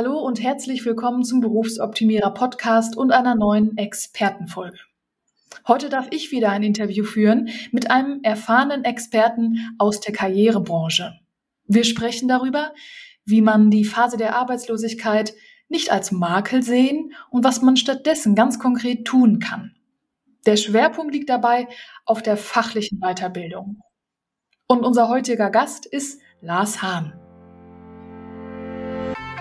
Hallo und herzlich willkommen zum Berufsoptimierer Podcast und einer neuen Expertenfolge. Heute darf ich wieder ein Interview führen mit einem erfahrenen Experten aus der Karrierebranche. Wir sprechen darüber, wie man die Phase der Arbeitslosigkeit nicht als Makel sehen und was man stattdessen ganz konkret tun kann. Der Schwerpunkt liegt dabei auf der fachlichen Weiterbildung. Und unser heutiger Gast ist Lars Hahn.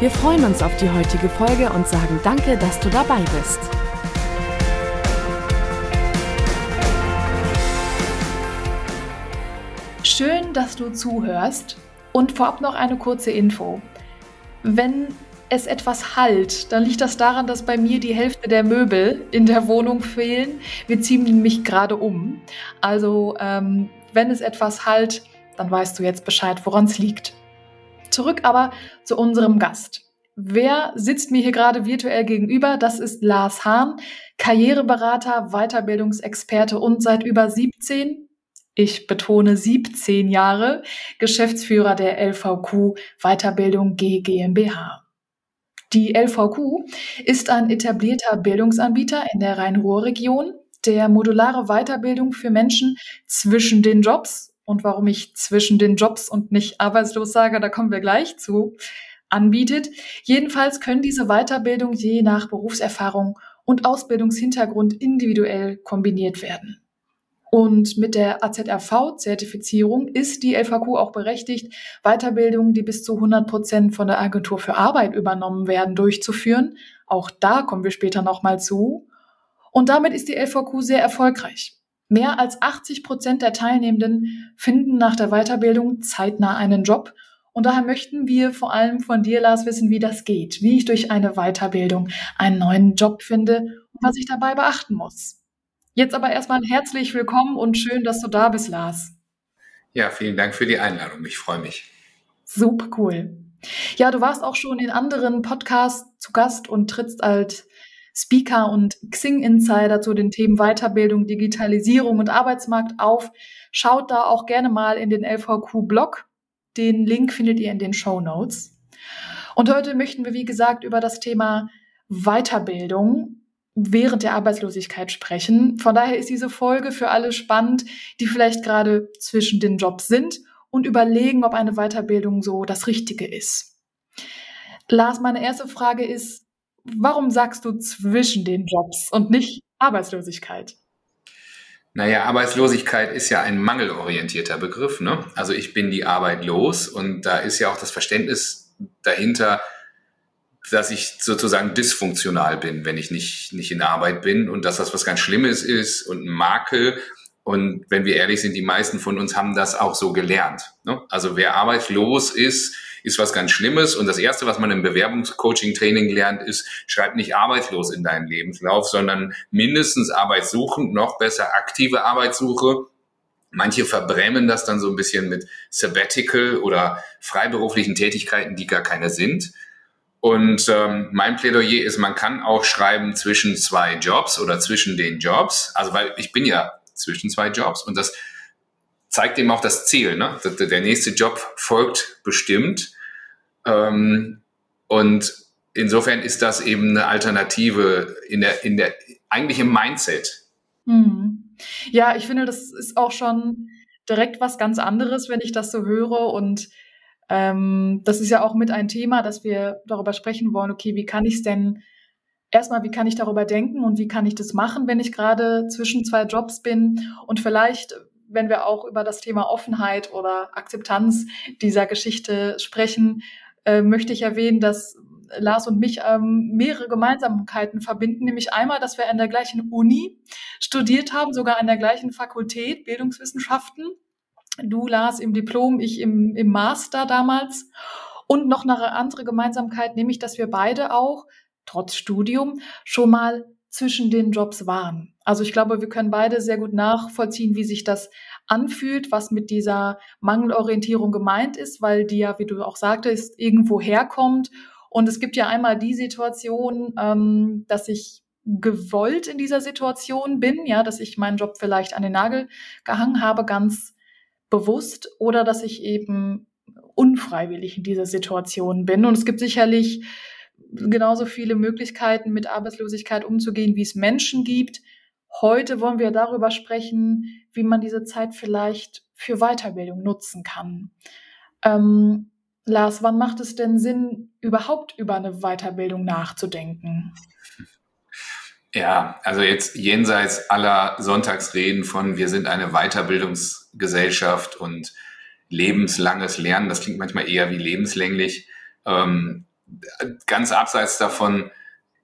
Wir freuen uns auf die heutige Folge und sagen danke, dass du dabei bist. Schön, dass du zuhörst. Und vorab noch eine kurze Info. Wenn es etwas halt, dann liegt das daran, dass bei mir die Hälfte der Möbel in der Wohnung fehlen. Wir ziehen nämlich gerade um. Also ähm, wenn es etwas halt, dann weißt du jetzt Bescheid, woran es liegt. Zurück aber zu unserem Gast. Wer sitzt mir hier gerade virtuell gegenüber? Das ist Lars Hahn, Karriereberater, Weiterbildungsexperte und seit über 17, ich betone 17 Jahre, Geschäftsführer der LVQ Weiterbildung G GmbH. Die LVQ ist ein etablierter Bildungsanbieter in der Rhein-Ruhr-Region, der modulare Weiterbildung für Menschen zwischen den Jobs und warum ich zwischen den Jobs und nicht arbeitslos sage, da kommen wir gleich zu, anbietet. Jedenfalls können diese Weiterbildung je nach Berufserfahrung und Ausbildungshintergrund individuell kombiniert werden. Und mit der AZRV-Zertifizierung ist die LVQ auch berechtigt, Weiterbildungen, die bis zu 100 Prozent von der Agentur für Arbeit übernommen werden, durchzuführen. Auch da kommen wir später nochmal zu. Und damit ist die LVQ sehr erfolgreich. Mehr als 80 Prozent der Teilnehmenden finden nach der Weiterbildung zeitnah einen Job. Und daher möchten wir vor allem von dir, Lars, wissen, wie das geht, wie ich durch eine Weiterbildung einen neuen Job finde und was ich dabei beachten muss. Jetzt aber erstmal herzlich willkommen und schön, dass du da bist, Lars. Ja, vielen Dank für die Einladung. Ich freue mich. Super cool. Ja, du warst auch schon in anderen Podcasts zu Gast und trittst als Speaker und Xing Insider zu den Themen Weiterbildung, Digitalisierung und Arbeitsmarkt auf. Schaut da auch gerne mal in den LVQ Blog. Den Link findet ihr in den Show Notes. Und heute möchten wir, wie gesagt, über das Thema Weiterbildung während der Arbeitslosigkeit sprechen. Von daher ist diese Folge für alle spannend, die vielleicht gerade zwischen den Jobs sind und überlegen, ob eine Weiterbildung so das Richtige ist. Lars, meine erste Frage ist, warum sagst du zwischen den Jobs und nicht Arbeitslosigkeit? Naja, Arbeitslosigkeit ist ja ein mangelorientierter Begriff. Ne? Also ich bin die Arbeit los und da ist ja auch das Verständnis dahinter, dass ich sozusagen dysfunktional bin, wenn ich nicht, nicht in Arbeit bin und dass das was ganz Schlimmes ist und ein Makel. Und wenn wir ehrlich sind, die meisten von uns haben das auch so gelernt. Ne? Also wer arbeitslos ist, ist was ganz Schlimmes. Und das Erste, was man im Bewerbungscoaching-Training lernt, ist, schreib nicht arbeitslos in deinen Lebenslauf, sondern mindestens arbeitssuchend, noch besser aktive Arbeitssuche. Manche verbrämen das dann so ein bisschen mit Sabbatical oder freiberuflichen Tätigkeiten, die gar keine sind. Und ähm, mein Plädoyer ist, man kann auch schreiben zwischen zwei Jobs oder zwischen den Jobs. Also weil ich bin ja zwischen zwei Jobs und das zeigt eben auch das Ziel. Ne? Der nächste Job folgt bestimmt. Ähm, und insofern ist das eben eine Alternative in der, in der, eigentlich im Mindset. Hm. Ja, ich finde, das ist auch schon direkt was ganz anderes, wenn ich das so höre. Und ähm, das ist ja auch mit ein Thema, dass wir darüber sprechen wollen, okay, wie kann ich es denn erstmal, wie kann ich darüber denken und wie kann ich das machen, wenn ich gerade zwischen zwei Jobs bin und vielleicht wenn wir auch über das Thema Offenheit oder Akzeptanz dieser Geschichte sprechen, äh, möchte ich erwähnen, dass Lars und mich ähm, mehrere Gemeinsamkeiten verbinden, nämlich einmal, dass wir an der gleichen Uni studiert haben, sogar an der gleichen Fakultät Bildungswissenschaften. Du, Lars, im Diplom, ich im, im Master damals. Und noch eine andere Gemeinsamkeit, nämlich, dass wir beide auch trotz Studium schon mal zwischen den Jobs waren. Also ich glaube, wir können beide sehr gut nachvollziehen, wie sich das anfühlt, was mit dieser Mangelorientierung gemeint ist, weil die ja, wie du auch sagtest, irgendwo herkommt. Und es gibt ja einmal die Situation, ähm, dass ich gewollt in dieser Situation bin, ja, dass ich meinen Job vielleicht an den Nagel gehangen habe, ganz bewusst, oder dass ich eben unfreiwillig in dieser Situation bin. Und es gibt sicherlich genauso viele Möglichkeiten, mit Arbeitslosigkeit umzugehen, wie es Menschen gibt. Heute wollen wir darüber sprechen, wie man diese Zeit vielleicht für Weiterbildung nutzen kann. Ähm, Lars, wann macht es denn Sinn, überhaupt über eine Weiterbildung nachzudenken? Ja, also jetzt jenseits aller Sonntagsreden von wir sind eine Weiterbildungsgesellschaft und lebenslanges Lernen, das klingt manchmal eher wie lebenslänglich. Ähm, ganz abseits davon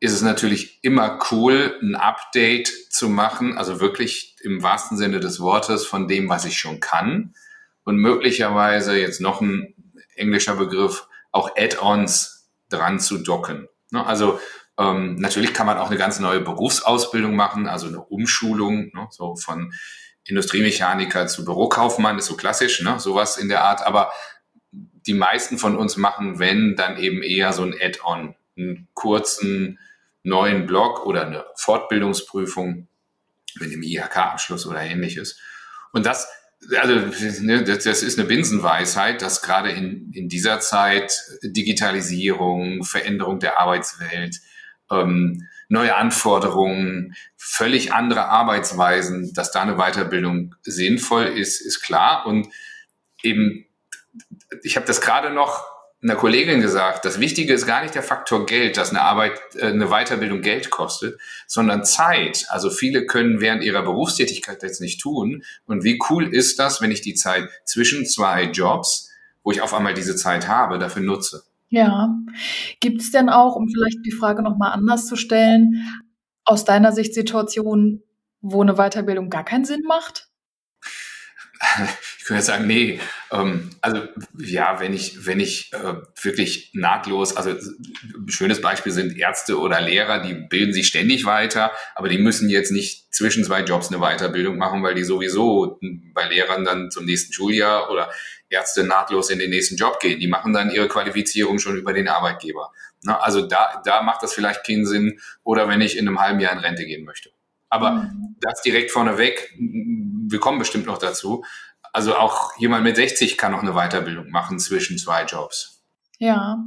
ist es natürlich immer cool, ein Update zu machen, also wirklich im wahrsten Sinne des Wortes von dem, was ich schon kann und möglicherweise jetzt noch ein englischer Begriff, auch Add-ons dran zu docken. Ne? Also ähm, natürlich kann man auch eine ganz neue Berufsausbildung machen, also eine Umschulung, ne? so von Industriemechaniker zu Bürokaufmann ist so klassisch, ne? sowas in der Art. Aber die meisten von uns machen, wenn, dann eben eher so ein Add-on, einen kurzen neuen Blog oder eine Fortbildungsprüfung mit dem IHK-Abschluss oder ähnliches. Und das, also ne, das, ist eine Binsenweisheit, dass gerade in, in dieser Zeit Digitalisierung, Veränderung der Arbeitswelt, ähm, neue Anforderungen, völlig andere Arbeitsweisen, dass da eine Weiterbildung sinnvoll ist, ist klar. Und eben, ich habe das gerade noch einer Kollegin gesagt, das Wichtige ist gar nicht der Faktor Geld, dass eine Arbeit, äh, eine Weiterbildung Geld kostet, sondern Zeit. Also viele können während ihrer Berufstätigkeit das nicht tun. Und wie cool ist das, wenn ich die Zeit zwischen zwei Jobs, wo ich auf einmal diese Zeit habe, dafür nutze? Ja. Gibt es denn auch, um vielleicht die Frage nochmal anders zu stellen, aus deiner Sicht Situationen, wo eine Weiterbildung gar keinen Sinn macht? Ich könnte sagen, nee. Ähm, also ja, wenn ich, wenn ich äh, wirklich nahtlos, also ein schönes Beispiel sind Ärzte oder Lehrer, die bilden sich ständig weiter, aber die müssen jetzt nicht zwischen zwei Jobs eine Weiterbildung machen, weil die sowieso bei Lehrern dann zum nächsten Schuljahr oder Ärzte nahtlos in den nächsten Job gehen. Die machen dann ihre Qualifizierung schon über den Arbeitgeber. Na, also da, da macht das vielleicht keinen Sinn oder wenn ich in einem halben Jahr in Rente gehen möchte. Aber mhm. das direkt vorneweg, wir kommen bestimmt noch dazu. Also auch jemand mit 60 kann noch eine Weiterbildung machen zwischen zwei Jobs. Ja,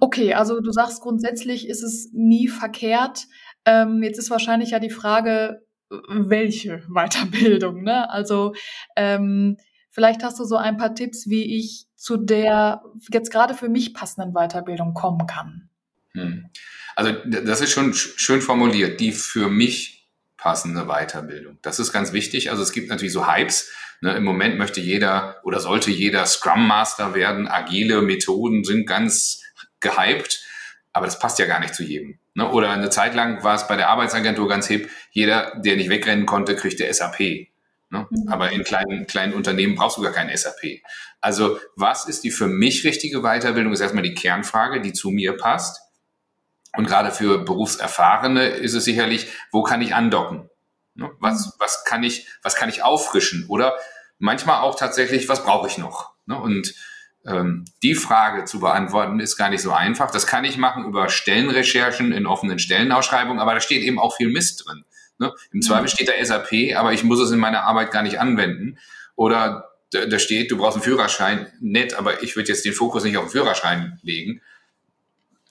okay, also du sagst grundsätzlich ist es nie verkehrt. Ähm, jetzt ist wahrscheinlich ja die Frage, welche Weiterbildung, ne? Also ähm, vielleicht hast du so ein paar Tipps, wie ich zu der jetzt gerade für mich passenden Weiterbildung kommen kann. Hm. Also das ist schon schön formuliert, die für mich passende Weiterbildung. Das ist ganz wichtig. Also es gibt natürlich so Hypes. Ne? Im Moment möchte jeder oder sollte jeder Scrum Master werden. Agile Methoden sind ganz gehypt, aber das passt ja gar nicht zu jedem. Ne? Oder eine Zeit lang war es bei der Arbeitsagentur ganz hip. Jeder, der nicht wegrennen konnte, kriegte SAP. Ne? Mhm. Aber in kleinen, kleinen Unternehmen brauchst du gar kein SAP. Also was ist die für mich richtige Weiterbildung? Ist erstmal die Kernfrage, die zu mir passt. Und gerade für Berufserfahrene ist es sicherlich, wo kann ich andocken? Ne? Was, mhm. was kann ich, was kann ich auffrischen? Oder manchmal auch tatsächlich, was brauche ich noch? Ne? Und ähm, die Frage zu beantworten ist gar nicht so einfach. Das kann ich machen über Stellenrecherchen in offenen Stellenausschreibungen, aber da steht eben auch viel Mist drin. Ne? Im Zweifel mhm. steht da SAP, aber ich muss es in meiner Arbeit gar nicht anwenden. Oder da, da steht, du brauchst einen Führerschein, nett, aber ich würde jetzt den Fokus nicht auf den Führerschein legen,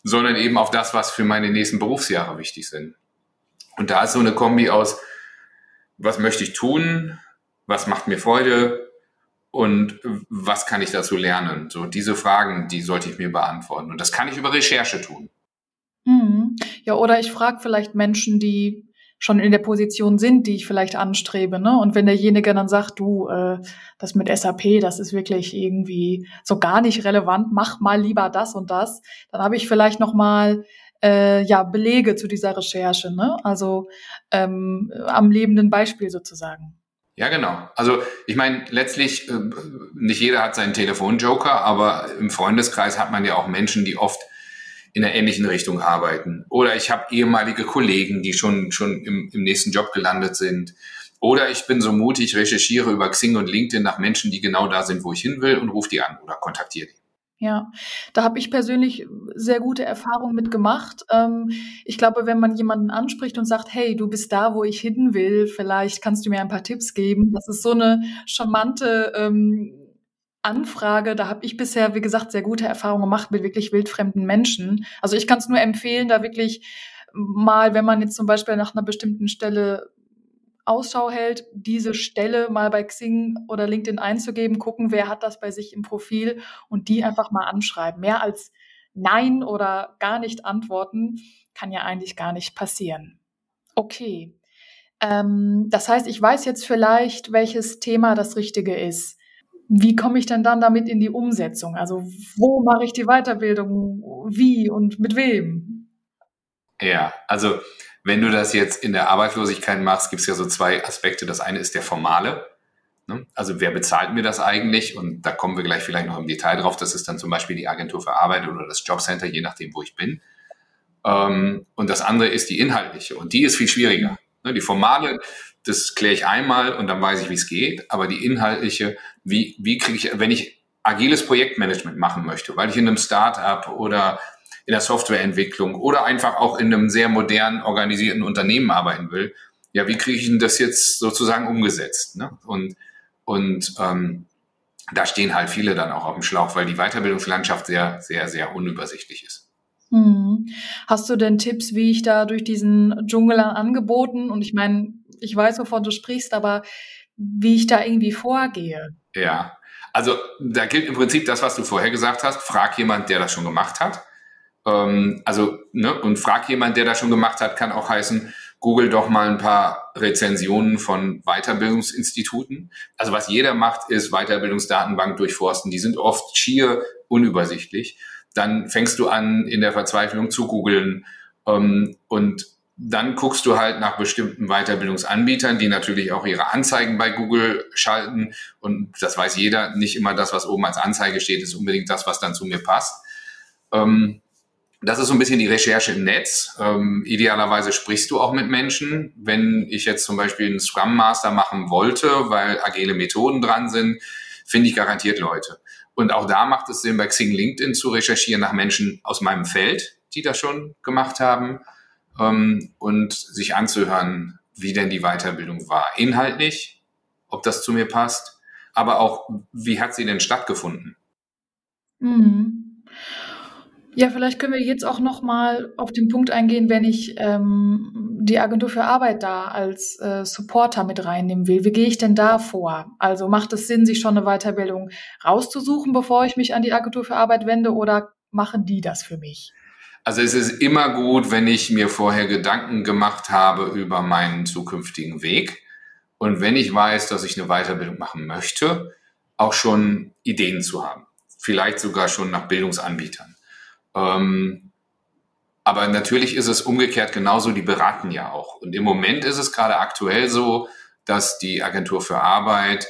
sondern eben auf das, was für meine nächsten Berufsjahre wichtig sind. Und da ist so eine Kombi aus, was möchte ich tun, was macht mir Freude und was kann ich dazu lernen? So diese Fragen, die sollte ich mir beantworten. Und das kann ich über Recherche tun. Mhm. Ja, oder ich frage vielleicht Menschen, die schon in der Position sind, die ich vielleicht anstrebe. Ne? Und wenn derjenige dann sagt, du, äh, das mit SAP, das ist wirklich irgendwie so gar nicht relevant, mach mal lieber das und das, dann habe ich vielleicht noch mal äh, ja Belege zu dieser Recherche. Ne? Also ähm, am lebenden Beispiel sozusagen. Ja, genau. Also ich meine, letztlich, äh, nicht jeder hat seinen Telefonjoker, aber im Freundeskreis hat man ja auch Menschen, die oft in einer ähnlichen Richtung arbeiten. Oder ich habe ehemalige Kollegen, die schon, schon im, im nächsten Job gelandet sind. Oder ich bin so mutig, recherchiere über Xing und LinkedIn nach Menschen, die genau da sind, wo ich hin will und rufe die an oder kontaktiere die. Ja, da habe ich persönlich sehr gute Erfahrungen mit gemacht. Ähm, ich glaube, wenn man jemanden anspricht und sagt, hey, du bist da, wo ich hin will, vielleicht kannst du mir ein paar Tipps geben. Das ist so eine charmante ähm, Anfrage. Da habe ich bisher, wie gesagt, sehr gute Erfahrungen gemacht mit wirklich wildfremden Menschen. Also ich kann es nur empfehlen, da wirklich mal, wenn man jetzt zum Beispiel nach einer bestimmten Stelle Ausschau hält, diese Stelle mal bei Xing oder LinkedIn einzugeben, gucken, wer hat das bei sich im Profil und die einfach mal anschreiben. Mehr als Nein oder gar nicht antworten kann ja eigentlich gar nicht passieren. Okay. Ähm, das heißt, ich weiß jetzt vielleicht, welches Thema das Richtige ist. Wie komme ich denn dann damit in die Umsetzung? Also wo mache ich die Weiterbildung? Wie und mit wem? Ja, also wenn du das jetzt in der Arbeitslosigkeit machst, gibt es ja so zwei Aspekte. Das eine ist der formale. Ne? Also wer bezahlt mir das eigentlich? Und da kommen wir gleich vielleicht noch im Detail drauf. Das ist dann zum Beispiel die Agentur für Arbeit oder das Jobcenter, je nachdem, wo ich bin. Ähm, und das andere ist die inhaltliche. Und die ist viel schwieriger. Ne? Die formale, das kläre ich einmal und dann weiß ich, wie es geht. Aber die inhaltliche, wie, wie kriege ich, wenn ich agiles Projektmanagement machen möchte, weil ich in einem Startup oder in der Softwareentwicklung oder einfach auch in einem sehr modern organisierten Unternehmen arbeiten will, ja, wie kriege ich denn das jetzt sozusagen umgesetzt? Ne? Und, und ähm, da stehen halt viele dann auch auf dem Schlauch, weil die Weiterbildungslandschaft sehr, sehr, sehr unübersichtlich ist. Hm. Hast du denn Tipps, wie ich da durch diesen Dschungel an Angeboten und ich meine, ich weiß, wovon du sprichst, aber wie ich da irgendwie vorgehe? Ja, also da gilt im Prinzip das, was du vorher gesagt hast. Frag jemand, der das schon gemacht hat. Ähm, also, ne, und frag jemand, der das schon gemacht hat, kann auch heißen, google doch mal ein paar Rezensionen von Weiterbildungsinstituten. Also was jeder macht, ist Weiterbildungsdatenbank durchforsten. Die sind oft schier unübersichtlich. Dann fängst du an, in der Verzweiflung zu googeln ähm, und dann guckst du halt nach bestimmten Weiterbildungsanbietern, die natürlich auch ihre Anzeigen bei Google schalten. Und das weiß jeder, nicht immer das, was oben als Anzeige steht, ist unbedingt das, was dann zu mir passt. Ähm, das ist so ein bisschen die Recherche im Netz. Ähm, idealerweise sprichst du auch mit Menschen. Wenn ich jetzt zum Beispiel einen Scrum Master machen wollte, weil agile Methoden dran sind, finde ich garantiert Leute. Und auch da macht es Sinn, bei Xing LinkedIn zu recherchieren nach Menschen aus meinem Feld, die das schon gemacht haben, ähm, und sich anzuhören, wie denn die Weiterbildung war. Inhaltlich, ob das zu mir passt, aber auch, wie hat sie denn stattgefunden? Mhm. Ja, vielleicht können wir jetzt auch noch mal auf den Punkt eingehen, wenn ich ähm, die Agentur für Arbeit da als äh, Supporter mit reinnehmen will. Wie gehe ich denn da vor? Also macht es Sinn, sich schon eine Weiterbildung rauszusuchen, bevor ich mich an die Agentur für Arbeit wende, oder machen die das für mich? Also es ist immer gut, wenn ich mir vorher Gedanken gemacht habe über meinen zukünftigen Weg und wenn ich weiß, dass ich eine Weiterbildung machen möchte, auch schon Ideen zu haben. Vielleicht sogar schon nach Bildungsanbietern. Ähm, aber natürlich ist es umgekehrt genauso, die beraten ja auch. Und im Moment ist es gerade aktuell so, dass die Agentur für Arbeit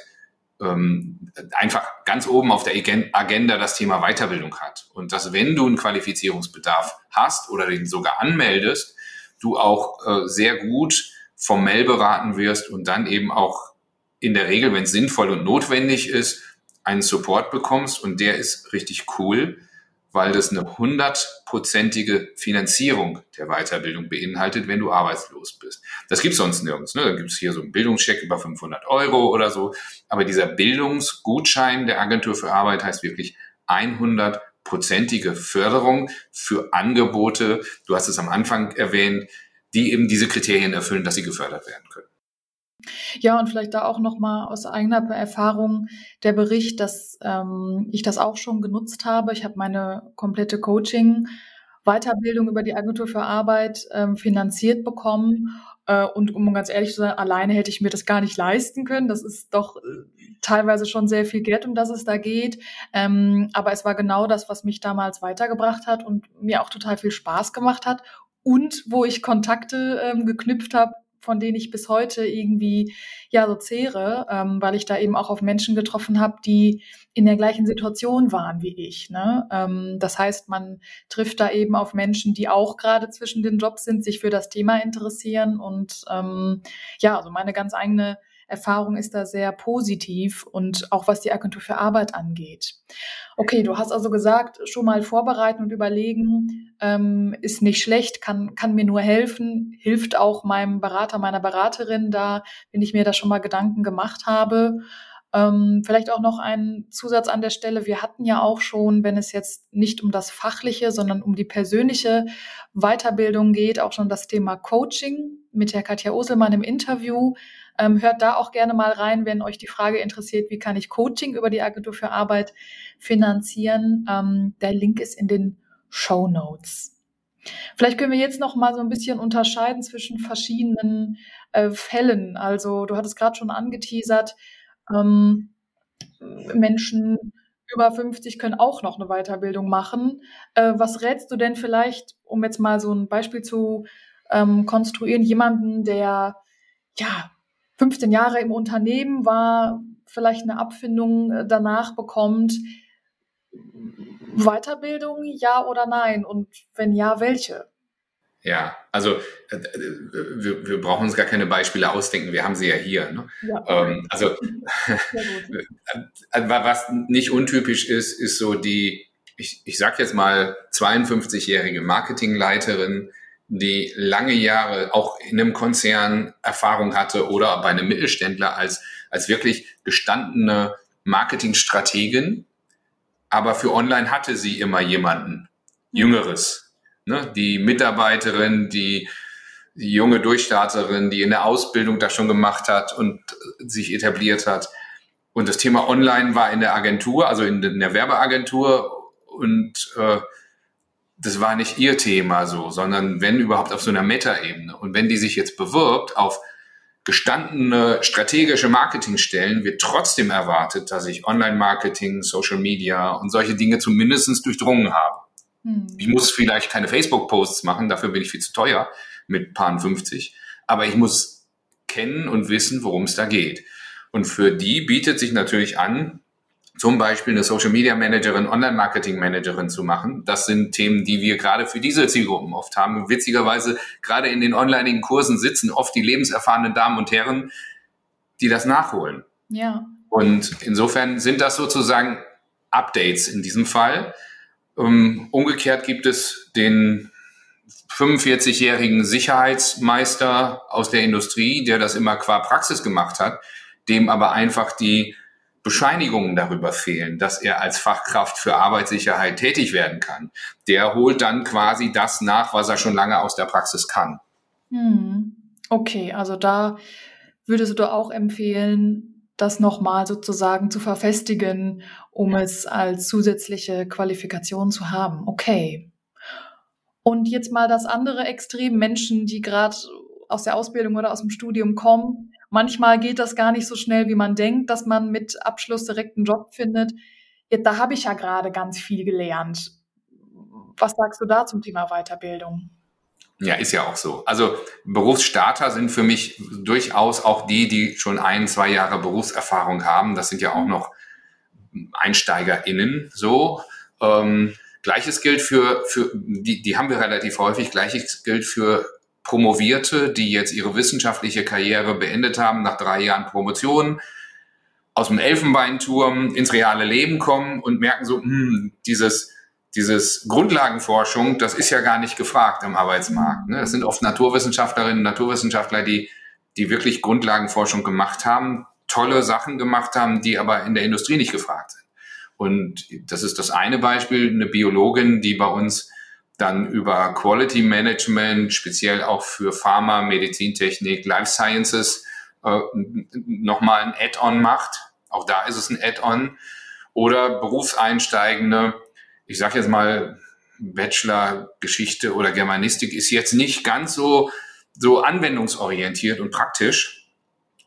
ähm, einfach ganz oben auf der Agenda das Thema Weiterbildung hat. Und dass wenn du einen Qualifizierungsbedarf hast oder den sogar anmeldest, du auch äh, sehr gut formell beraten wirst und dann eben auch in der Regel, wenn es sinnvoll und notwendig ist, einen Support bekommst und der ist richtig cool weil das eine hundertprozentige Finanzierung der Weiterbildung beinhaltet, wenn du arbeitslos bist. Das gibt's sonst nirgends. Ne? Da gibt's hier so einen Bildungscheck über 500 Euro oder so. Aber dieser Bildungsgutschein der Agentur für Arbeit heißt wirklich 100-prozentige Förderung für Angebote, du hast es am Anfang erwähnt, die eben diese Kriterien erfüllen, dass sie gefördert werden können. Ja, und vielleicht da auch nochmal aus eigener Erfahrung der Bericht, dass ähm, ich das auch schon genutzt habe. Ich habe meine komplette Coaching Weiterbildung über die Agentur für Arbeit ähm, finanziert bekommen. Äh, und um ganz ehrlich zu sein, alleine hätte ich mir das gar nicht leisten können. Das ist doch äh, teilweise schon sehr viel Geld, um das es da geht. Ähm, aber es war genau das, was mich damals weitergebracht hat und mir auch total viel Spaß gemacht hat. Und wo ich Kontakte ähm, geknüpft habe, von denen ich bis heute irgendwie ja so zehre, ähm, weil ich da eben auch auf Menschen getroffen habe, die in der gleichen Situation waren wie ich. Ne? Ähm, das heißt, man trifft da eben auf Menschen, die auch gerade zwischen den Jobs sind, sich für das Thema interessieren und ähm, ja, also meine ganz eigene Erfahrung ist da sehr positiv und auch was die Agentur für Arbeit angeht. Okay, du hast also gesagt, schon mal vorbereiten und überlegen ähm, ist nicht schlecht, kann, kann mir nur helfen, hilft auch meinem Berater, meiner Beraterin da, wenn ich mir da schon mal Gedanken gemacht habe. Ähm, vielleicht auch noch ein Zusatz an der Stelle. Wir hatten ja auch schon, wenn es jetzt nicht um das Fachliche, sondern um die persönliche Weiterbildung geht, auch schon das Thema Coaching mit der Katja Oselmann im Interview. Ähm, hört da auch gerne mal rein, wenn euch die Frage interessiert, wie kann ich Coaching über die Agentur für Arbeit finanzieren. Ähm, der Link ist in den Show Notes. Vielleicht können wir jetzt noch mal so ein bisschen unterscheiden zwischen verschiedenen äh, Fällen. Also du hattest gerade schon angeteasert, ähm, Menschen über 50 können auch noch eine Weiterbildung machen. Äh, was rätst du denn vielleicht, um jetzt mal so ein Beispiel zu ähm, konstruieren, jemanden, der ja 15 Jahre im Unternehmen war, vielleicht eine Abfindung äh, danach bekommt. Weiterbildung, ja oder nein? Und wenn ja, welche? Ja, also äh, wir, wir, brauchen uns gar keine Beispiele ausdenken, wir haben sie ja hier. Ne? Ja. Ähm, also was nicht untypisch ist, ist so die, ich, ich sag jetzt mal, 52-jährige Marketingleiterin, die lange Jahre auch in einem Konzern Erfahrung hatte oder bei einem Mittelständler als, als wirklich gestandene Marketingstrategin. Aber für Online hatte sie immer jemanden, Jüngeres. Ne? Die Mitarbeiterin, die, die junge Durchstarterin, die in der Ausbildung das schon gemacht hat und sich etabliert hat. Und das Thema Online war in der Agentur, also in der Werbeagentur und äh, das war nicht ihr Thema so, sondern wenn überhaupt auf so einer Meta-Ebene. Und wenn die sich jetzt bewirbt auf gestandene strategische Marketingstellen, wird trotzdem erwartet, dass ich Online-Marketing, Social Media und solche Dinge zumindest durchdrungen habe. Hm. Ich muss vielleicht keine Facebook-Posts machen, dafür bin ich viel zu teuer mit Paar 50. Aber ich muss kennen und wissen, worum es da geht. Und für die bietet sich natürlich an, zum Beispiel eine Social Media Managerin, Online Marketing Managerin zu machen. Das sind Themen, die wir gerade für diese Zielgruppen oft haben. Witzigerweise gerade in den onlineigen Kursen sitzen oft die lebenserfahrenen Damen und Herren, die das nachholen. Ja. Und insofern sind das sozusagen Updates in diesem Fall. Ähm, umgekehrt gibt es den 45-jährigen Sicherheitsmeister aus der Industrie, der das immer qua Praxis gemacht hat, dem aber einfach die Bescheinigungen darüber fehlen, dass er als Fachkraft für Arbeitssicherheit tätig werden kann, der holt dann quasi das nach, was er schon lange aus der Praxis kann. Hm. Okay, also da würdest du auch empfehlen, das nochmal sozusagen zu verfestigen, um es als zusätzliche Qualifikation zu haben. Okay. Und jetzt mal das andere Extrem, Menschen, die gerade aus der Ausbildung oder aus dem Studium kommen, Manchmal geht das gar nicht so schnell, wie man denkt, dass man mit Abschluss direkt einen Job findet. Da habe ich ja gerade ganz viel gelernt. Was sagst du da zum Thema Weiterbildung? Ja, ist ja auch so. Also Berufsstarter sind für mich durchaus auch die, die schon ein, zwei Jahre Berufserfahrung haben. Das sind ja auch noch EinsteigerInnen so. Ähm, Gleiches gilt für, für die, die haben wir relativ häufig, Gleiches gilt für Promovierte, die jetzt ihre wissenschaftliche Karriere beendet haben nach drei Jahren Promotion, aus dem Elfenbeinturm ins reale Leben kommen und merken so, hm, dieses, dieses Grundlagenforschung, das ist ja gar nicht gefragt im Arbeitsmarkt. Ne? Das sind oft Naturwissenschaftlerinnen, Naturwissenschaftler, die, die wirklich Grundlagenforschung gemacht haben, tolle Sachen gemacht haben, die aber in der Industrie nicht gefragt sind. Und das ist das eine Beispiel, eine Biologin, die bei uns dann über Quality Management, speziell auch für Pharma, Medizintechnik, Life Sciences, äh, nochmal ein Add-on macht. Auch da ist es ein Add-on. Oder Berufseinsteigende, ich sage jetzt mal, Bachelor Geschichte oder Germanistik ist jetzt nicht ganz so, so anwendungsorientiert und praktisch.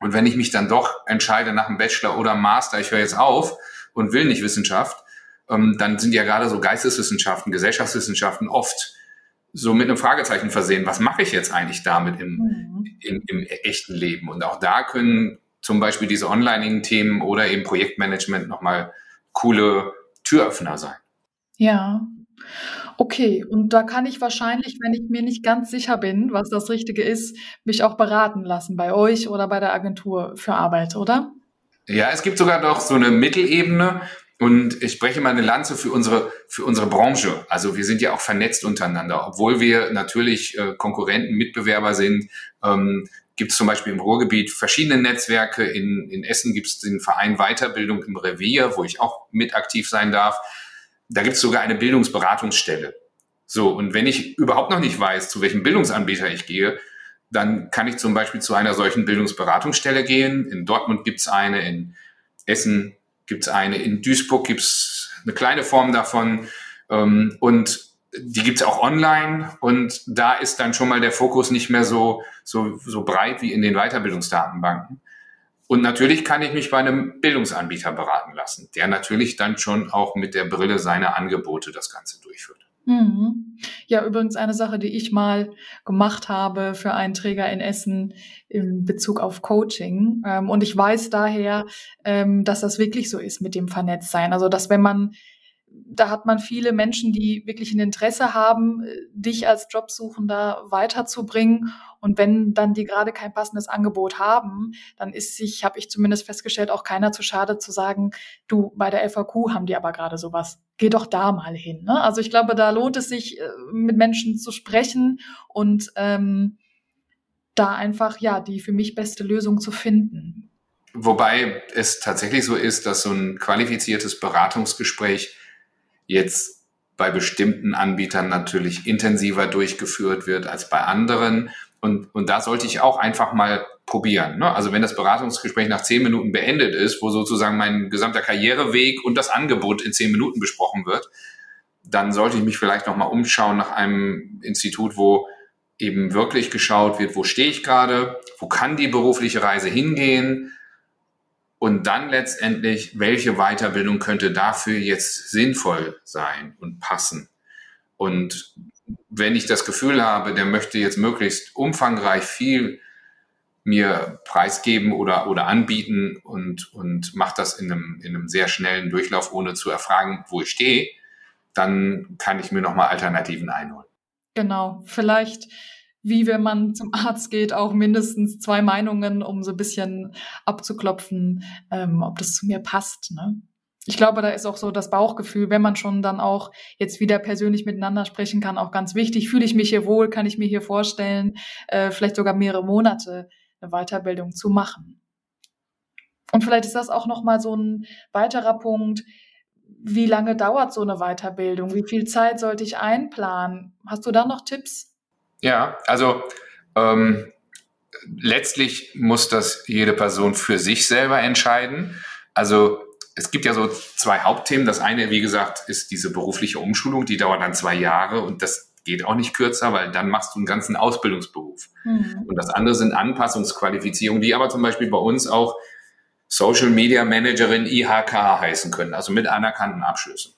Und wenn ich mich dann doch entscheide nach einem Bachelor oder Master, ich höre jetzt auf und will nicht Wissenschaft, ähm, dann sind ja gerade so Geisteswissenschaften, Gesellschaftswissenschaften oft so mit einem Fragezeichen versehen, was mache ich jetzt eigentlich damit im, mhm. im, im echten Leben? Und auch da können zum Beispiel diese Onlining-Themen oder eben Projektmanagement nochmal coole Türöffner sein. Ja. Okay, und da kann ich wahrscheinlich, wenn ich mir nicht ganz sicher bin, was das Richtige ist, mich auch beraten lassen bei euch oder bei der Agentur für Arbeit, oder? Ja, es gibt sogar noch so eine Mittelebene und ich spreche mal eine Lanze für unsere, für unsere Branche. Also wir sind ja auch vernetzt untereinander, obwohl wir natürlich äh, Konkurrenten, Mitbewerber sind. Ähm, gibt es zum Beispiel im Ruhrgebiet verschiedene Netzwerke. In, in Essen gibt es den Verein Weiterbildung im Revier, wo ich auch mit aktiv sein darf. Da gibt es sogar eine Bildungsberatungsstelle. So, und wenn ich überhaupt noch nicht weiß, zu welchem Bildungsanbieter ich gehe, dann kann ich zum Beispiel zu einer solchen Bildungsberatungsstelle gehen. In Dortmund gibt es eine, in Essen gibt es eine, in Duisburg gibt es eine kleine Form davon. Ähm, und die gibt es auch online und da ist dann schon mal der Fokus nicht mehr so, so, so breit wie in den Weiterbildungsdatenbanken. Und natürlich kann ich mich bei einem Bildungsanbieter beraten lassen, der natürlich dann schon auch mit der Brille seiner Angebote das Ganze durchführt. Mhm. Ja, übrigens eine Sache, die ich mal gemacht habe für einen Träger in Essen in Bezug auf Coaching. Ähm, und ich weiß daher, ähm, dass das wirklich so ist mit dem Vernetztsein. Also, dass wenn man da hat man viele Menschen, die wirklich ein Interesse haben, äh, dich als Jobsuchender weiterzubringen. Und wenn dann die gerade kein passendes Angebot haben, dann ist sich, habe ich zumindest festgestellt, auch keiner zu schade zu sagen, du, bei der FAQ haben die aber gerade sowas. Geh doch da mal hin. Ne? Also ich glaube, da lohnt es sich, äh, mit Menschen zu sprechen und ähm, da einfach ja die für mich beste Lösung zu finden. Wobei es tatsächlich so ist, dass so ein qualifiziertes Beratungsgespräch jetzt bei bestimmten Anbietern natürlich intensiver durchgeführt wird als bei anderen. Und, und da sollte ich auch einfach mal probieren. Ne? Also wenn das Beratungsgespräch nach zehn Minuten beendet ist, wo sozusagen mein gesamter Karriereweg und das Angebot in zehn Minuten besprochen wird, dann sollte ich mich vielleicht nochmal umschauen nach einem Institut, wo eben wirklich geschaut wird, wo stehe ich gerade, wo kann die berufliche Reise hingehen, und dann letztendlich, welche Weiterbildung könnte dafür jetzt sinnvoll sein und passen. Und wenn ich das Gefühl habe, der möchte jetzt möglichst umfangreich viel mir preisgeben oder, oder anbieten und, und macht das in einem, in einem sehr schnellen Durchlauf, ohne zu erfragen, wo ich stehe, dann kann ich mir nochmal Alternativen einholen. Genau, vielleicht wie wenn man zum Arzt geht, auch mindestens zwei Meinungen, um so ein bisschen abzuklopfen, ähm, ob das zu mir passt. Ne? Ich glaube, da ist auch so das Bauchgefühl, wenn man schon dann auch jetzt wieder persönlich miteinander sprechen kann, auch ganz wichtig. Fühle ich mich hier wohl, kann ich mir hier vorstellen, äh, vielleicht sogar mehrere Monate eine Weiterbildung zu machen. Und vielleicht ist das auch nochmal so ein weiterer Punkt. Wie lange dauert so eine Weiterbildung? Wie viel Zeit sollte ich einplanen? Hast du da noch Tipps? Ja, also ähm, letztlich muss das jede Person für sich selber entscheiden. Also es gibt ja so zwei Hauptthemen. Das eine, wie gesagt, ist diese berufliche Umschulung, die dauert dann zwei Jahre und das geht auch nicht kürzer, weil dann machst du einen ganzen Ausbildungsberuf. Mhm. Und das andere sind Anpassungsqualifizierungen, die aber zum Beispiel bei uns auch Social Media Managerin IHK heißen können, also mit anerkannten Abschlüssen.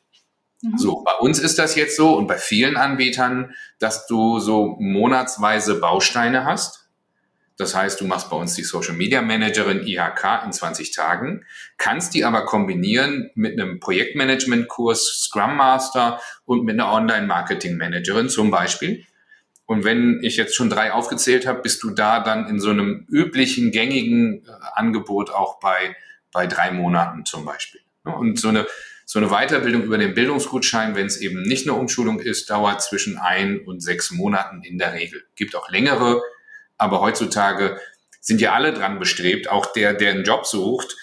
Mhm. So, bei uns ist das jetzt so und bei vielen Anbietern, dass du so monatsweise Bausteine hast. Das heißt, du machst bei uns die Social Media Managerin IHK in 20 Tagen, kannst die aber kombinieren mit einem Projektmanagement-Kurs Scrum Master und mit einer Online-Marketing-Managerin zum Beispiel. Und wenn ich jetzt schon drei aufgezählt habe, bist du da dann in so einem üblichen, gängigen äh, Angebot auch bei, bei drei Monaten zum Beispiel. Und so eine, so eine Weiterbildung über den Bildungsgutschein, wenn es eben nicht eine Umschulung ist, dauert zwischen ein und sechs Monaten in der Regel. Gibt auch längere, aber heutzutage sind ja alle dran bestrebt, auch der, der einen Job sucht,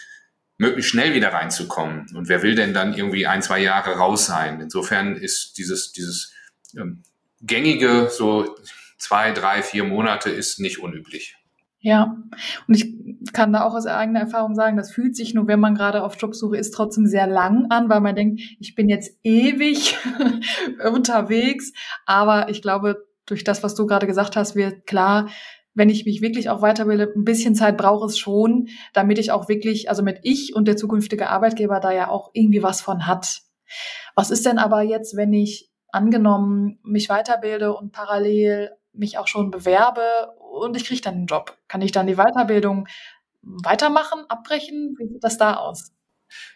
möglichst schnell wieder reinzukommen. Und wer will denn dann irgendwie ein, zwei Jahre raus sein? Insofern ist dieses, dieses ähm, gängige, so zwei, drei, vier Monate ist nicht unüblich. Ja, und ich kann da auch aus eigener Erfahrung sagen, das fühlt sich nur, wenn man gerade auf Jobsuche ist, trotzdem sehr lang an, weil man denkt, ich bin jetzt ewig unterwegs. Aber ich glaube, durch das, was du gerade gesagt hast, wird klar, wenn ich mich wirklich auch weiterbilde, ein bisschen Zeit brauche es schon, damit ich auch wirklich, also mit ich und der zukünftige Arbeitgeber da ja auch irgendwie was von hat. Was ist denn aber jetzt, wenn ich angenommen mich weiterbilde und parallel mich auch schon bewerbe und ich kriege dann einen Job. Kann ich dann die Weiterbildung weitermachen, abbrechen? Wie sieht das da aus?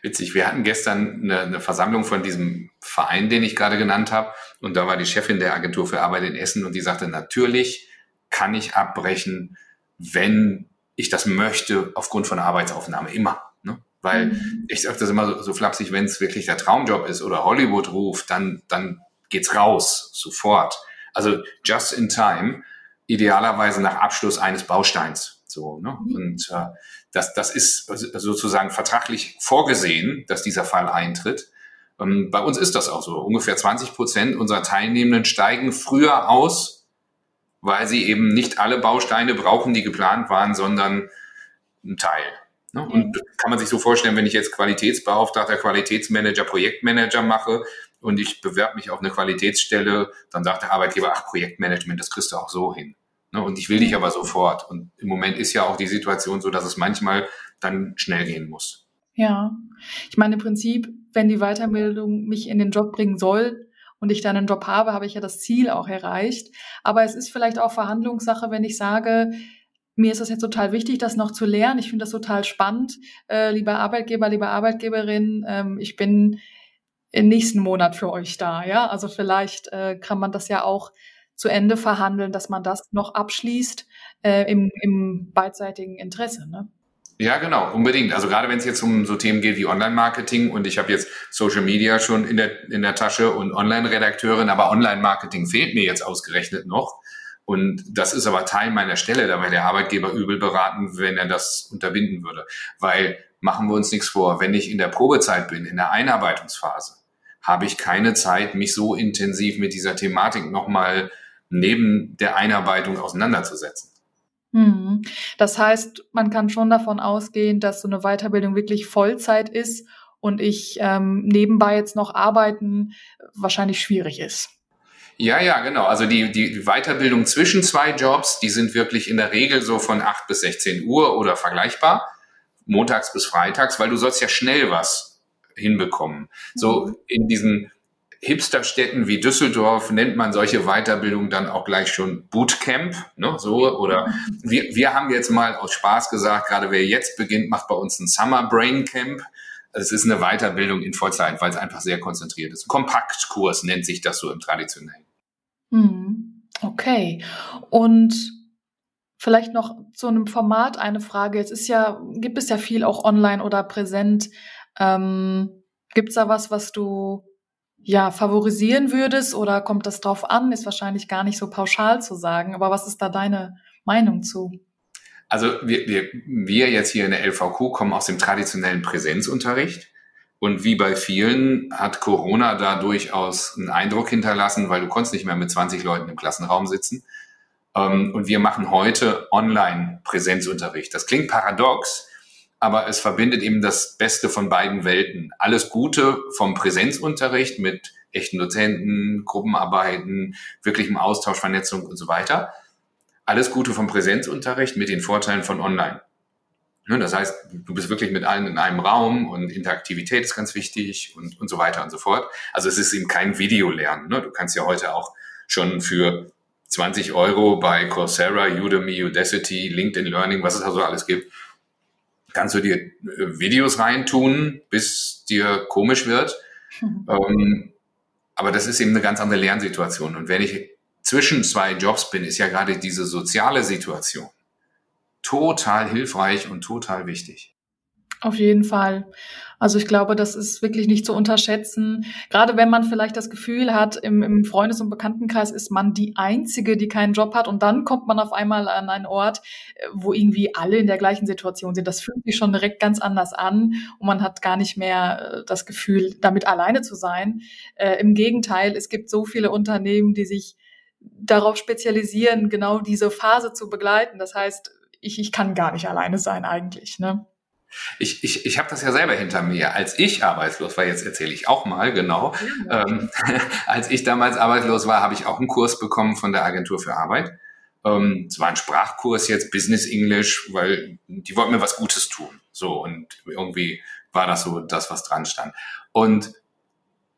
Witzig, wir hatten gestern eine, eine Versammlung von diesem Verein, den ich gerade genannt habe. Und da war die Chefin der Agentur für Arbeit in Essen und die sagte, natürlich kann ich abbrechen, wenn ich das möchte, aufgrund von Arbeitsaufnahme immer. Ne? Weil mhm. ich sage das immer so, so flapsig, wenn es wirklich der Traumjob ist oder Hollywood ruft, dann, dann geht's raus, sofort. Also just in time, idealerweise nach Abschluss eines Bausteins. So, ne? Mhm. Und äh, das, das ist sozusagen vertraglich vorgesehen, dass dieser Fall eintritt. Ähm, bei uns ist das auch so. Ungefähr 20 Prozent unserer Teilnehmenden steigen früher aus, weil sie eben nicht alle Bausteine brauchen, die geplant waren, sondern ein Teil. Ne? Und kann man sich so vorstellen, wenn ich jetzt Qualitätsbeauftragter, Qualitätsmanager, Projektmanager mache und ich bewerbe mich auf eine Qualitätsstelle, dann sagt der Arbeitgeber, ach, Projektmanagement, das kriegst du auch so hin. Ne? Und ich will dich aber sofort. Und im Moment ist ja auch die Situation so, dass es manchmal dann schnell gehen muss. Ja, ich meine im Prinzip, wenn die Weiterbildung mich in den Job bringen soll und ich dann einen Job habe, habe ich ja das Ziel auch erreicht. Aber es ist vielleicht auch Verhandlungssache, wenn ich sage, mir ist es jetzt total wichtig, das noch zu lernen. Ich finde das total spannend. Äh, lieber Arbeitgeber, lieber Arbeitgeberin, ähm, ich bin im nächsten Monat für euch da. Ja, also vielleicht äh, kann man das ja auch zu Ende verhandeln, dass man das noch abschließt äh, im, im beidseitigen Interesse. Ne? Ja, genau, unbedingt. Also gerade wenn es jetzt um so Themen geht wie Online-Marketing und ich habe jetzt Social Media schon in der, in der Tasche und Online-Redakteurin, aber Online-Marketing fehlt mir jetzt ausgerechnet noch. Und das ist aber Teil meiner Stelle, da wäre der Arbeitgeber übel beraten, wenn er das unterbinden würde. Weil machen wir uns nichts vor, wenn ich in der Probezeit bin, in der Einarbeitungsphase, habe ich keine Zeit, mich so intensiv mit dieser Thematik nochmal neben der Einarbeitung auseinanderzusetzen. Hm. Das heißt, man kann schon davon ausgehen, dass so eine Weiterbildung wirklich Vollzeit ist und ich ähm, nebenbei jetzt noch arbeiten wahrscheinlich schwierig ist. Ja, ja, genau. Also die, die Weiterbildung zwischen zwei Jobs, die sind wirklich in der Regel so von 8 bis 16 Uhr oder vergleichbar, montags bis freitags, weil du sollst ja schnell was hinbekommen. So mhm. in diesen Hipsterstädten wie Düsseldorf nennt man solche Weiterbildung dann auch gleich schon Bootcamp, ne, so, oder wir, wir haben jetzt mal aus Spaß gesagt, gerade wer jetzt beginnt, macht bei uns ein Summer Brain Camp. Es ist eine Weiterbildung in Vollzeit, weil es einfach sehr konzentriert ist. Kompaktkurs nennt sich das so im Traditionellen. Hm, okay. Und vielleicht noch zu einem Format eine Frage. Jetzt ist ja, gibt es ja viel auch online oder präsent. Ähm, gibt es da was, was du ja, favorisieren würdest oder kommt das drauf an? Ist wahrscheinlich gar nicht so pauschal zu sagen, aber was ist da deine Meinung zu? Also wir, wir, wir jetzt hier in der LVQ kommen aus dem traditionellen Präsenzunterricht. Und wie bei vielen hat Corona da durchaus einen Eindruck hinterlassen, weil du konntest nicht mehr mit 20 Leuten im Klassenraum sitzen. Ähm, und wir machen heute Online-Präsenzunterricht. Das klingt paradox, aber es verbindet eben das Beste von beiden Welten. Alles Gute vom Präsenzunterricht mit echten Dozenten, Gruppenarbeiten, wirklichem Austausch, Vernetzung und so weiter. Alles Gute vom Präsenzunterricht mit den Vorteilen von Online. Ne, das heißt, du bist wirklich mit allen in einem Raum und Interaktivität ist ganz wichtig und, und so weiter und so fort. Also es ist eben kein Videolernen. Ne? Du kannst ja heute auch schon für 20 Euro bei Coursera, Udemy, Udacity, LinkedIn Learning, was es da so alles gibt, kannst du dir äh, Videos reintun, bis dir komisch wird. Mhm. Ähm, aber das ist eben eine ganz andere Lernsituation. Und wenn ich zwischen zwei Jobs bin, ist ja gerade diese soziale Situation total hilfreich und total wichtig. Auf jeden Fall. Also ich glaube, das ist wirklich nicht zu unterschätzen. Gerade wenn man vielleicht das Gefühl hat, im, im Freundes- und Bekanntenkreis ist man die Einzige, die keinen Job hat und dann kommt man auf einmal an einen Ort, äh, wo irgendwie alle in der gleichen Situation sind. Das fühlt sich schon direkt ganz anders an und man hat gar nicht mehr äh, das Gefühl, damit alleine zu sein. Äh, Im Gegenteil, es gibt so viele Unternehmen, die sich darauf spezialisieren, genau diese Phase zu begleiten. Das heißt, ich, ich kann gar nicht alleine sein eigentlich. Ne? Ich, ich, ich habe das ja selber hinter mir. Als ich arbeitslos war, jetzt erzähle ich auch mal genau, ja. ähm, als ich damals arbeitslos war, habe ich auch einen Kurs bekommen von der Agentur für Arbeit. Ähm, es war ein Sprachkurs jetzt, Business English, weil die wollten mir was Gutes tun. So, und irgendwie war das so das, was dran stand. Und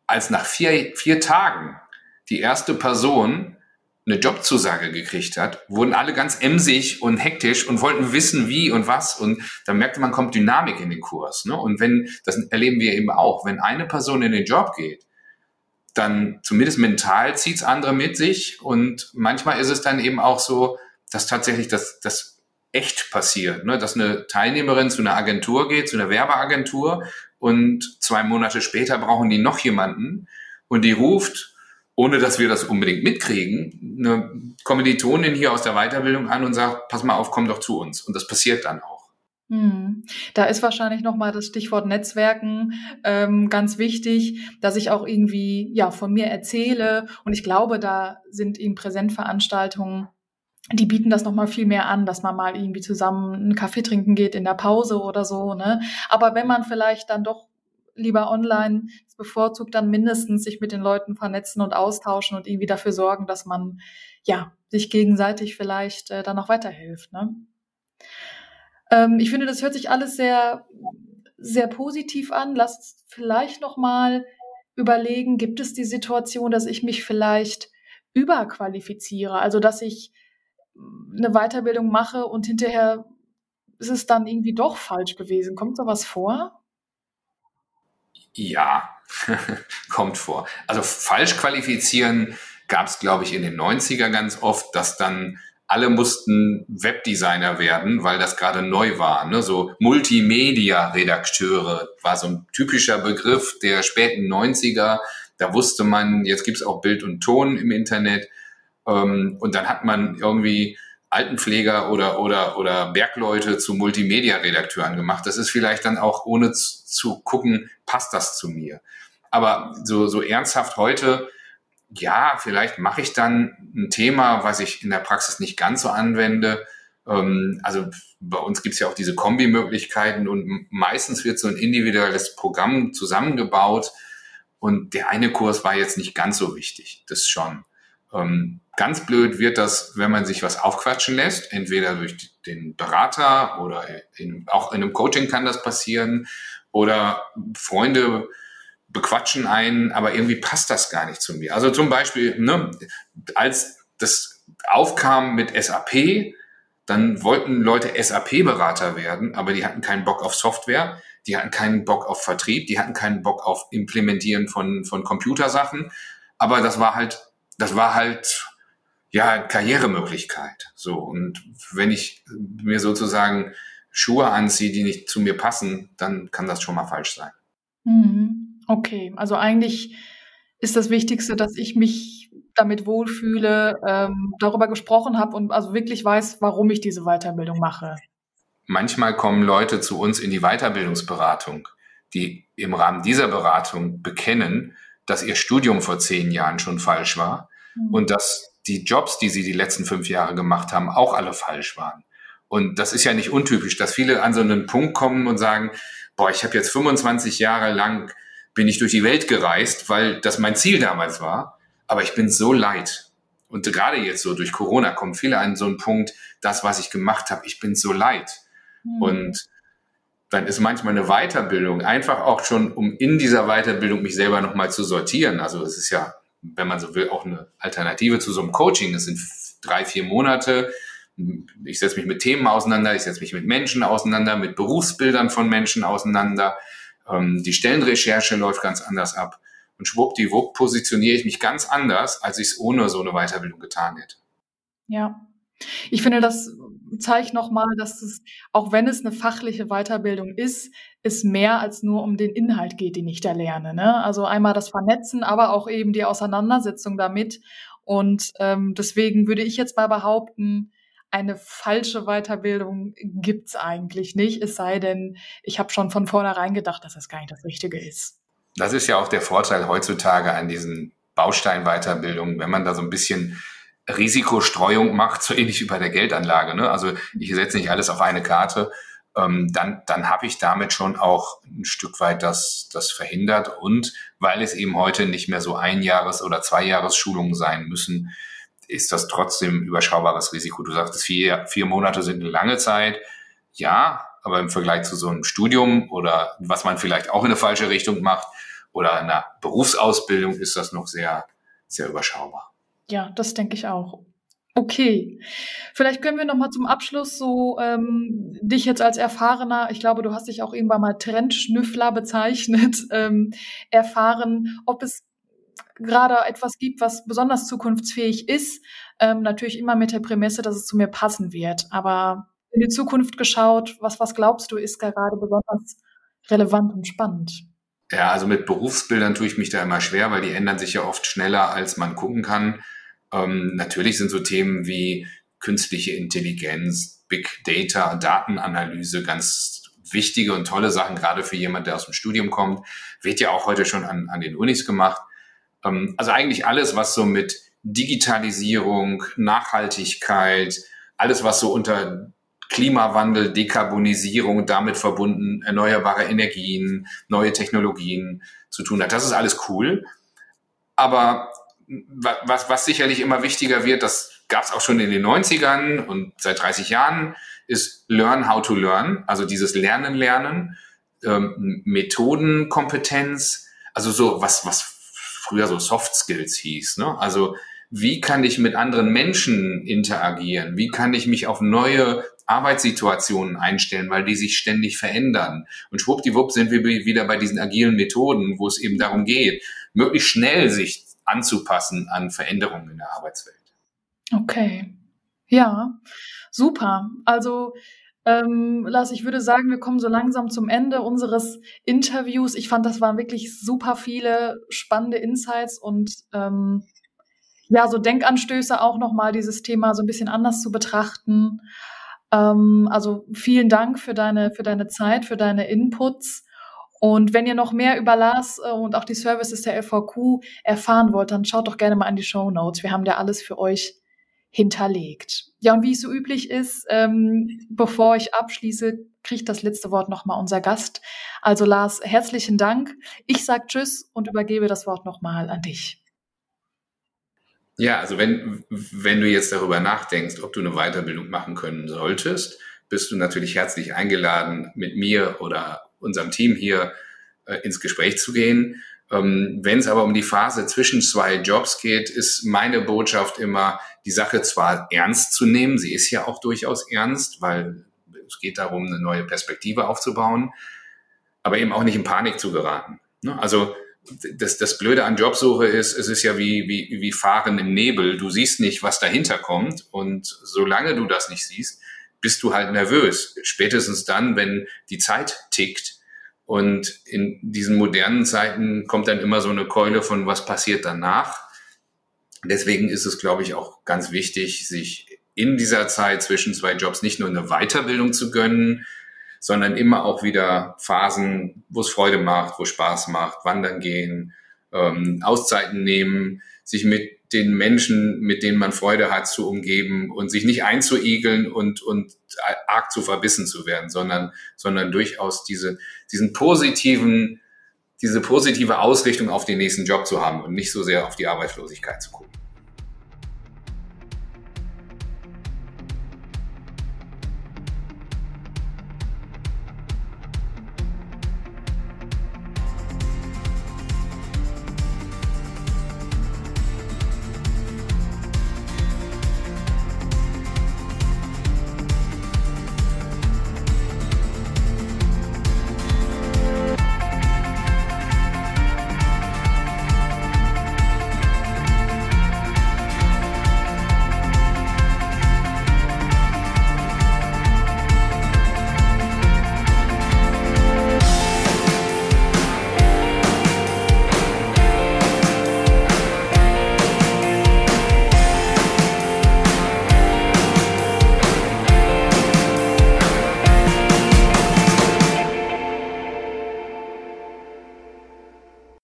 als nach vier, vier Tagen die erste Person eine Jobzusage gekriegt hat, wurden alle ganz emsig und hektisch und wollten wissen, wie und was. Und dann merkte man, kommt Dynamik in den Kurs. Ne? Und wenn, das erleben wir eben auch, wenn eine Person in den Job geht, dann zumindest mental zieht's andere mit sich. Und manchmal ist es dann eben auch so, dass tatsächlich das, das echt passiert, ne? dass eine Teilnehmerin zu einer Agentur geht, zu einer Werbeagentur und zwei Monate später brauchen die noch jemanden und die ruft ohne dass wir das unbedingt mitkriegen, eine Kommilitonin hier aus der Weiterbildung an und sagt, pass mal auf, komm doch zu uns. Und das passiert dann auch. Hm. Da ist wahrscheinlich nochmal das Stichwort Netzwerken ähm, ganz wichtig, dass ich auch irgendwie ja von mir erzähle. Und ich glaube, da sind eben Präsentveranstaltungen, die bieten das nochmal viel mehr an, dass man mal irgendwie zusammen einen Kaffee trinken geht in der Pause oder so. Ne? Aber wenn man vielleicht dann doch lieber online bevorzugt, dann mindestens sich mit den Leuten vernetzen und austauschen und irgendwie dafür sorgen, dass man ja sich gegenseitig vielleicht äh, dann noch weiterhilft. Ne? Ähm, ich finde, das hört sich alles sehr, sehr positiv an. Lasst vielleicht noch mal überlegen, gibt es die Situation, dass ich mich vielleicht überqualifiziere, also dass ich eine Weiterbildung mache und hinterher ist es dann irgendwie doch falsch gewesen. Kommt sowas vor? Ja, kommt vor. Also falsch qualifizieren gab es, glaube ich, in den 90er ganz oft, dass dann alle mussten Webdesigner werden, weil das gerade neu war. Ne? So Multimedia-Redakteure war so ein typischer Begriff der späten 90er. Da wusste man, jetzt gibt's auch Bild und Ton im Internet. Ähm, und dann hat man irgendwie Altenpfleger oder, oder, oder Bergleute zu Multimedia-Redakteuren gemacht. Das ist vielleicht dann auch ohne zu, zu gucken, passt das zu mir. Aber so, so ernsthaft heute, ja, vielleicht mache ich dann ein Thema, was ich in der Praxis nicht ganz so anwende. Ähm, also bei uns gibt es ja auch diese Kombi-Möglichkeiten und meistens wird so ein individuelles Programm zusammengebaut. Und der eine Kurs war jetzt nicht ganz so wichtig, das schon. Ähm, ganz blöd wird das, wenn man sich was aufquatschen lässt, entweder durch den Berater oder in, auch in einem Coaching kann das passieren oder Freunde bequatschen einen, aber irgendwie passt das gar nicht zu mir. Also zum Beispiel, ne, als das aufkam mit SAP, dann wollten Leute SAP-Berater werden, aber die hatten keinen Bock auf Software, die hatten keinen Bock auf Vertrieb, die hatten keinen Bock auf Implementieren von, von Computersachen. Aber das war halt, das war halt, ja, Karrieremöglichkeit. So. Und wenn ich mir sozusagen Schuhe anziehe, die nicht zu mir passen, dann kann das schon mal falsch sein. Mhm. Okay, also eigentlich ist das Wichtigste, dass ich mich damit wohlfühle, ähm, darüber gesprochen habe und also wirklich weiß, warum ich diese Weiterbildung mache. Manchmal kommen Leute zu uns in die Weiterbildungsberatung, die im Rahmen dieser Beratung bekennen, dass ihr Studium vor zehn Jahren schon falsch war mhm. und dass die Jobs, die sie die letzten fünf Jahre gemacht haben, auch alle falsch waren. Und das ist ja nicht untypisch, dass viele an so einen Punkt kommen und sagen, boah, ich habe jetzt 25 Jahre lang bin ich durch die Welt gereist, weil das mein Ziel damals war, aber ich bin so leid. Und gerade jetzt so durch Corona kommen viele an so einen Punkt, das, was ich gemacht habe, ich bin so leid. Mhm. Und dann ist manchmal eine Weiterbildung einfach auch schon, um in dieser Weiterbildung mich selber nochmal zu sortieren. Also es ist ja, wenn man so will, auch eine Alternative zu so einem Coaching. Es sind drei, vier Monate, ich setze mich mit Themen auseinander, ich setze mich mit Menschen auseinander, mit Berufsbildern von Menschen auseinander. Ähm, die Stellenrecherche läuft ganz anders ab. Und schwuppdiwupp positioniere ich mich ganz anders, als ich es ohne so eine Weiterbildung getan hätte. Ja. Ich finde, das zeigt nochmal, dass es, auch wenn es eine fachliche Weiterbildung ist, es mehr als nur um den Inhalt geht, den ich da lerne. Ne? Also einmal das Vernetzen, aber auch eben die Auseinandersetzung damit. Und ähm, deswegen würde ich jetzt mal behaupten, eine falsche Weiterbildung gibt's eigentlich nicht, es sei denn, ich habe schon von vornherein gedacht, dass das gar nicht das Richtige ist. Das ist ja auch der Vorteil heutzutage an diesen Bausteinweiterbildungen, wenn man da so ein bisschen Risikostreuung macht, so ähnlich wie bei der Geldanlage. Ne? Also ich setze nicht alles auf eine Karte, ähm, dann, dann habe ich damit schon auch ein Stück weit das, das verhindert. Und weil es eben heute nicht mehr so ein Jahres- oder zwei Jahres-Schulungen sein müssen, ist das trotzdem überschaubares Risiko. Du sagtest, vier, vier Monate sind eine lange Zeit. Ja, aber im Vergleich zu so einem Studium oder was man vielleicht auch in eine falsche Richtung macht oder einer Berufsausbildung ist das noch sehr, sehr überschaubar. Ja, das denke ich auch. Okay, vielleicht können wir noch mal zum Abschluss so ähm, dich jetzt als erfahrener, ich glaube, du hast dich auch irgendwann mal Trendschnüffler bezeichnet, ähm, erfahren, ob es gerade etwas gibt, was besonders zukunftsfähig ist. Ähm, natürlich immer mit der Prämisse, dass es zu mir passen wird. Aber in die Zukunft geschaut, was, was glaubst du, ist gerade besonders relevant und spannend? Ja, also mit Berufsbildern tue ich mich da immer schwer, weil die ändern sich ja oft schneller, als man gucken kann. Ähm, natürlich sind so Themen wie künstliche Intelligenz, Big Data, Datenanalyse ganz wichtige und tolle Sachen, gerade für jemand, der aus dem Studium kommt. Wird ja auch heute schon an, an den Unis gemacht. Ähm, also eigentlich alles, was so mit Digitalisierung, Nachhaltigkeit, alles, was so unter Klimawandel, Dekarbonisierung damit verbunden erneuerbare Energien, neue Technologien zu tun hat. Das ist alles cool. Aber was, was sicherlich immer wichtiger wird, das gab es auch schon in den 90ern und seit 30 Jahren, ist Learn how to learn, also dieses Lernen, Lernen, ähm, Methodenkompetenz, also so was, was früher so Soft Skills hieß. Ne? Also wie kann ich mit anderen Menschen interagieren? Wie kann ich mich auf neue Arbeitssituationen einstellen, weil die sich ständig verändern? Und schwuppdiwupp sind wir wieder bei diesen agilen Methoden, wo es eben darum geht, möglichst schnell sich anzupassen an Veränderungen in der Arbeitswelt. Okay. Ja, super. Also ähm, Lars, ich würde sagen, wir kommen so langsam zum Ende unseres Interviews. Ich fand, das waren wirklich super viele spannende Insights und ähm, ja, so Denkanstöße auch nochmal dieses Thema so ein bisschen anders zu betrachten. Ähm, also vielen Dank für deine, für deine Zeit, für deine Inputs. Und wenn ihr noch mehr über Lars äh, und auch die Services der LVQ erfahren wollt, dann schaut doch gerne mal an die Show Notes. Wir haben da alles für euch hinterlegt. Ja, und wie es so üblich ist, ähm, bevor ich abschließe, kriegt das letzte Wort nochmal unser Gast. Also Lars, herzlichen Dank. Ich sage Tschüss und übergebe das Wort nochmal an dich. Ja, also wenn, wenn du jetzt darüber nachdenkst, ob du eine Weiterbildung machen können solltest, bist du natürlich herzlich eingeladen, mit mir oder unserem Team hier äh, ins Gespräch zu gehen. Ähm, wenn es aber um die Phase zwischen zwei Jobs geht, ist meine Botschaft immer, die Sache zwar ernst zu nehmen, sie ist ja auch durchaus ernst, weil es geht darum, eine neue Perspektive aufzubauen, aber eben auch nicht in Panik zu geraten. Ne? Also das, das Blöde an Jobsuche ist, es ist ja wie, wie, wie Fahren im Nebel. Du siehst nicht, was dahinter kommt. Und solange du das nicht siehst, bist du halt nervös. Spätestens dann, wenn die Zeit tickt. Und in diesen modernen Zeiten kommt dann immer so eine Keule von, was passiert danach. Deswegen ist es, glaube ich, auch ganz wichtig, sich in dieser Zeit zwischen zwei Jobs nicht nur eine Weiterbildung zu gönnen, sondern immer auch wieder Phasen, wo es Freude macht, wo Spaß macht, wandern gehen, ähm, Auszeiten nehmen, sich mit den Menschen, mit denen man Freude hat, zu umgeben und sich nicht einzuigeln und, und arg zu verbissen zu werden, sondern, sondern durchaus diese, diesen positiven, diese positive Ausrichtung auf den nächsten Job zu haben und nicht so sehr auf die Arbeitslosigkeit zu gucken.